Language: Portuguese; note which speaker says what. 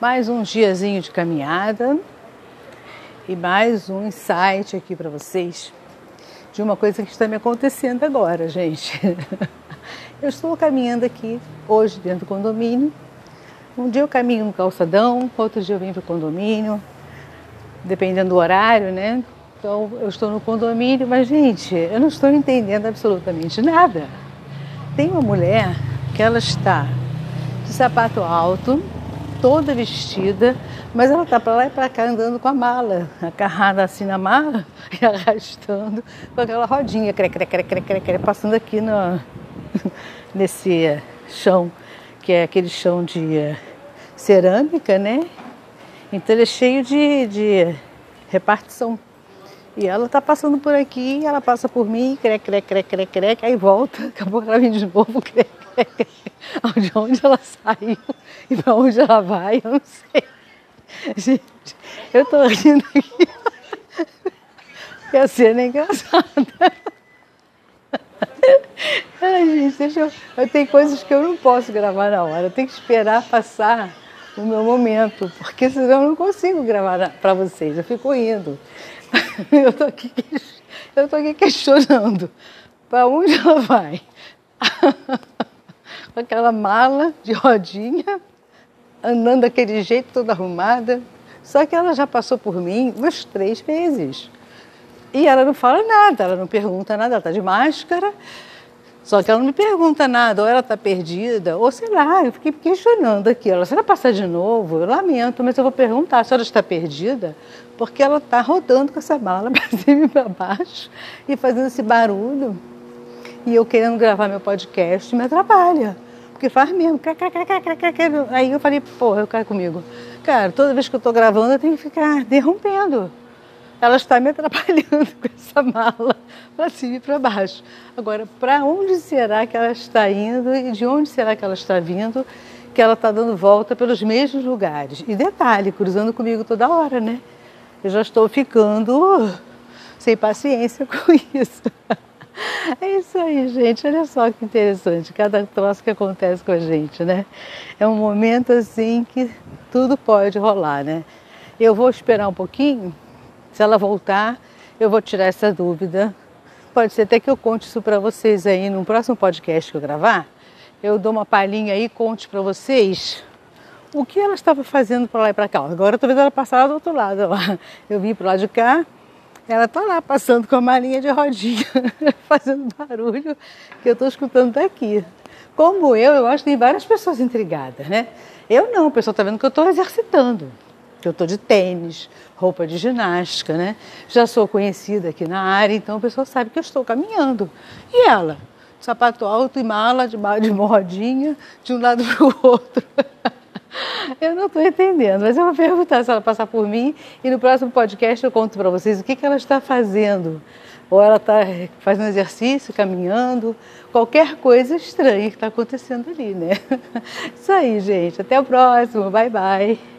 Speaker 1: mais um diazinho de caminhada e mais um insight aqui para vocês de uma coisa que está me acontecendo agora, gente. Eu estou caminhando aqui hoje dentro do condomínio. Um dia eu caminho no calçadão, outro dia eu venho para o condomínio, dependendo do horário, né? Então eu estou no condomínio, mas gente, eu não estou entendendo absolutamente nada. Tem uma mulher que ela está de sapato alto, toda vestida, mas ela está para lá e para cá andando com a mala, agarrada assim na mala e arrastando com aquela rodinha, cre, cre, cre, cre, cre, cre, passando aqui no, nesse chão, que é aquele chão de cerâmica, né? Então ele é cheio de, de repartição. E ela está passando por aqui, ela passa por mim, cre, cre, cre, cre, cre, aí volta, daqui a pouco ela vem de novo, cre, cre, cre. De onde ela saiu e para onde ela vai, eu não sei. Gente, eu tô rindo aqui. Porque a cena é engraçada. Ai, gente, eu. eu tenho coisas que eu não posso gravar na hora. Eu tenho que esperar passar o meu momento, porque senão eu não consigo gravar para vocês. Eu fico rindo. Eu tô aqui, eu tô aqui questionando para onde ela vai. Com aquela mala de rodinha andando daquele jeito, toda arrumada. Só que ela já passou por mim umas três vezes. E ela não fala nada, ela não pergunta nada, ela está de máscara. Só que ela não me pergunta nada, ou ela está perdida, ou sei lá, eu fiquei questionando aqui. Ela, se ela passar de novo, eu lamento, mas eu vou perguntar se ela está perdida, porque ela está rodando com essa mala para cima e para baixo e fazendo esse barulho. E eu querendo gravar meu podcast me atrapalha. Porque faz mesmo. Aí eu falei, porra, eu quero comigo. Cara, toda vez que eu estou gravando, eu tenho que ficar derrompendo. Ela está me atrapalhando com essa mala para cima e para baixo. Agora, para onde será que ela está indo e de onde será que ela está vindo? Que ela está dando volta pelos mesmos lugares. E detalhe, cruzando comigo toda hora, né? Eu já estou ficando sem paciência com isso. É isso aí, gente. Olha só que interessante. Cada troço que acontece com a gente, né? É um momento assim que tudo pode rolar, né? Eu vou esperar um pouquinho. Se ela voltar, eu vou tirar essa dúvida. Pode ser até que eu conte isso para vocês aí no próximo podcast que eu gravar. Eu dou uma palhinha aí e conte para vocês o que ela estava fazendo para lá e para cá. Agora eu tô vendo ela passar do outro lado. Lá. Eu vim para lado de cá, ela tá lá passando com a malinha de rodinha, fazendo barulho que eu estou escutando daqui. Como eu, eu acho que tem várias pessoas intrigadas, né? Eu não, o pessoal está vendo que eu estou exercitando, que eu estou de tênis, roupa de ginástica, né? Já sou conhecida aqui na área, então o pessoal sabe que eu estou caminhando. E ela? Sapato alto e mala de, de rodinha, de um lado para o outro. Eu não estou entendendo, mas eu vou perguntar se ela passar por mim e no próximo podcast eu conto para vocês o que, que ela está fazendo. Ou ela está fazendo exercício, caminhando, qualquer coisa estranha que está acontecendo ali, né? Isso aí, gente. Até o próximo. Bye, bye.